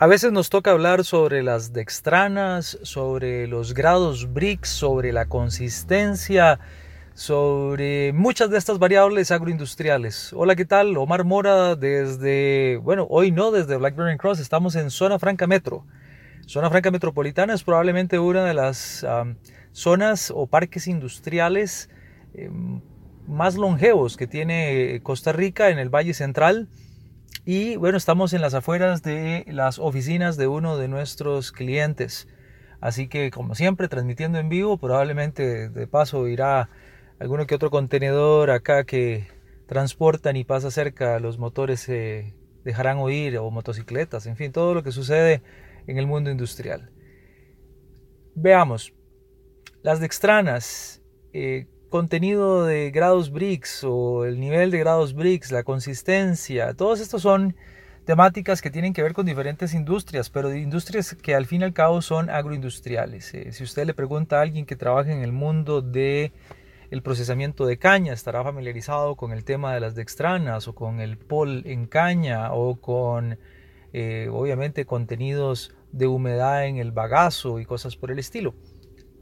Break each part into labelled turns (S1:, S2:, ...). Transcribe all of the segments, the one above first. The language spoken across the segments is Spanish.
S1: A veces nos toca hablar sobre las dextranas, sobre los grados BRICS, sobre la consistencia, sobre muchas de estas variables agroindustriales. Hola, ¿qué tal? Omar Mora desde, bueno, hoy no desde Blackberry Cross, estamos en Zona Franca Metro. Zona Franca Metropolitana es probablemente una de las zonas o parques industriales em, más longevos que tiene Costa Rica en el Valle Central y bueno, estamos en las afueras de las oficinas de uno de nuestros clientes. Así que como siempre, transmitiendo en vivo, probablemente de paso irá alguno que otro contenedor acá que transportan y pasa cerca, los motores se dejarán oír o motocicletas, en fin, todo lo que sucede en el mundo industrial. Veamos, las dextranas, eh, contenido de grados BRICS o el nivel de grados BRICS, la consistencia, todos estos son temáticas que tienen que ver con diferentes industrias, pero industrias que al fin y al cabo son agroindustriales. Eh, si usted le pregunta a alguien que trabaja en el mundo de el procesamiento de caña, estará familiarizado con el tema de las dextranas o con el pol en caña o con eh, obviamente contenidos de humedad en el bagazo y cosas por el estilo.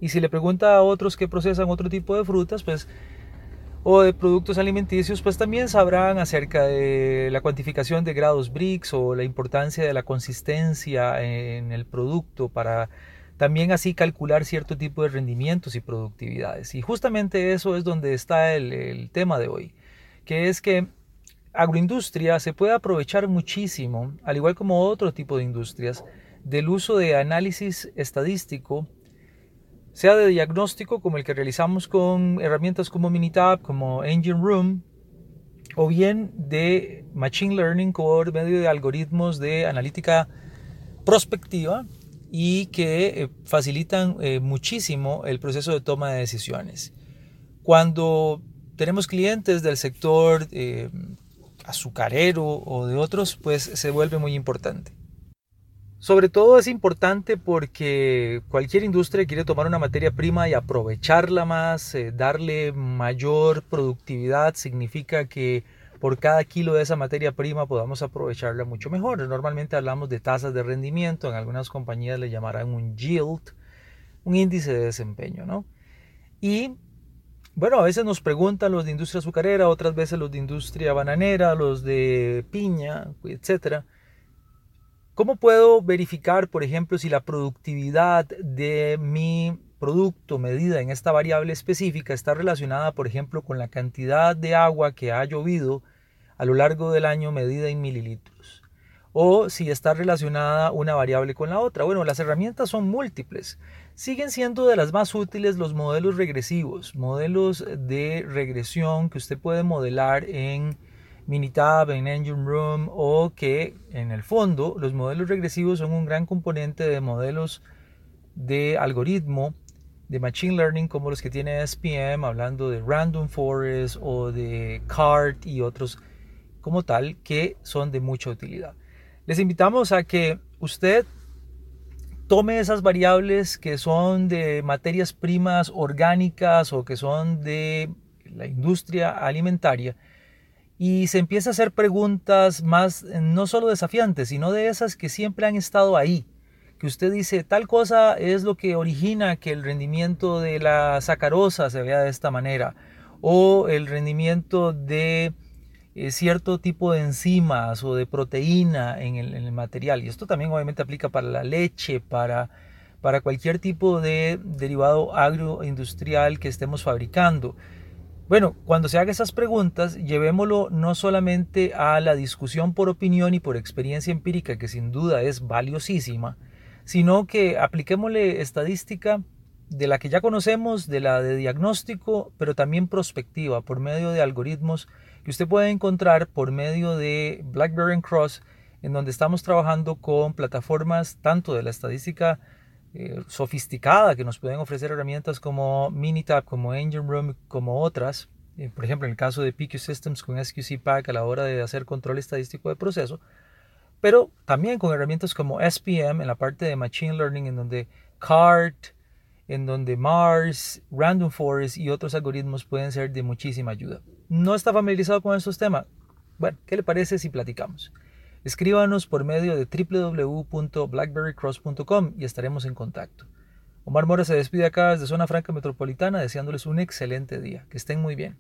S1: Y si le pregunta a otros que procesan otro tipo de frutas, pues o de productos alimenticios, pues también sabrán acerca de la cuantificación de grados BRICS o la importancia de la consistencia en el producto para también así calcular cierto tipo de rendimientos y productividades. Y justamente eso es donde está el, el tema de hoy, que es que agroindustria se puede aprovechar muchísimo, al igual como otro tipo de industrias, del uso de análisis estadístico sea de diagnóstico como el que realizamos con herramientas como Minitab, como Engine Room, o bien de Machine Learning por medio de algoritmos de analítica prospectiva y que eh, facilitan eh, muchísimo el proceso de toma de decisiones. Cuando tenemos clientes del sector eh, azucarero o de otros, pues se vuelve muy importante. Sobre todo es importante porque cualquier industria quiere tomar una materia prima y aprovecharla más, eh, darle mayor productividad, significa que por cada kilo de esa materia prima podamos aprovecharla mucho mejor. Normalmente hablamos de tasas de rendimiento, en algunas compañías le llamarán un yield, un índice de desempeño, ¿no? Y bueno, a veces nos preguntan los de industria azucarera, otras veces los de industria bananera, los de piña, etcétera ¿Cómo puedo verificar, por ejemplo, si la productividad de mi producto medida en esta variable específica está relacionada, por ejemplo, con la cantidad de agua que ha llovido a lo largo del año medida en mililitros? O si está relacionada una variable con la otra. Bueno, las herramientas son múltiples. Siguen siendo de las más útiles los modelos regresivos, modelos de regresión que usted puede modelar en Minitab, en Engine Room o que en el fondo los modelos regresivos son un gran componente de modelos de algoritmo de Machine Learning como los que tiene SPM, hablando de Random Forest o de CART y otros como tal que son de mucha utilidad. Les invitamos a que usted tome esas variables que son de materias primas orgánicas o que son de la industria alimentaria y se empieza a hacer preguntas más, eh, no solo desafiantes, sino de esas que siempre han estado ahí. Que usted dice, tal cosa es lo que origina que el rendimiento de la sacarosa se vea de esta manera, o el rendimiento de eh, cierto tipo de enzimas o de proteína en el, en el, material. Y esto también obviamente aplica para la leche, para, para cualquier tipo de derivado agroindustrial que estemos fabricando. Bueno, cuando se haga esas preguntas, llevémoslo no solamente a la discusión por opinión y por experiencia empírica, que sin duda es valiosísima, sino que apliquémosle estadística de la que ya conocemos, de la de diagnóstico, pero también prospectiva por medio de algoritmos que usted puede encontrar por medio de BlackBerry Cross, en donde estamos trabajando con plataformas tanto de la estadística eh, sofisticada que nos pueden ofrecer herramientas como Minitab, como Engine Room, como otras. Eh, por ejemplo, en el caso de PQ Systems con SQC Pack a la hora de hacer control estadístico de proceso, pero también con herramientas como SPM en la parte de Machine Learning, en donde CART, en donde Mars, Random Forest y otros algoritmos pueden ser de muchísima ayuda. ¿No está familiarizado con estos temas? Bueno, ¿qué le parece si platicamos? Escríbanos por medio de www.blackberrycross.com y estaremos en contacto. Omar Mora se despide acá desde Zona Franca Metropolitana deseándoles un excelente día. Que estén muy bien.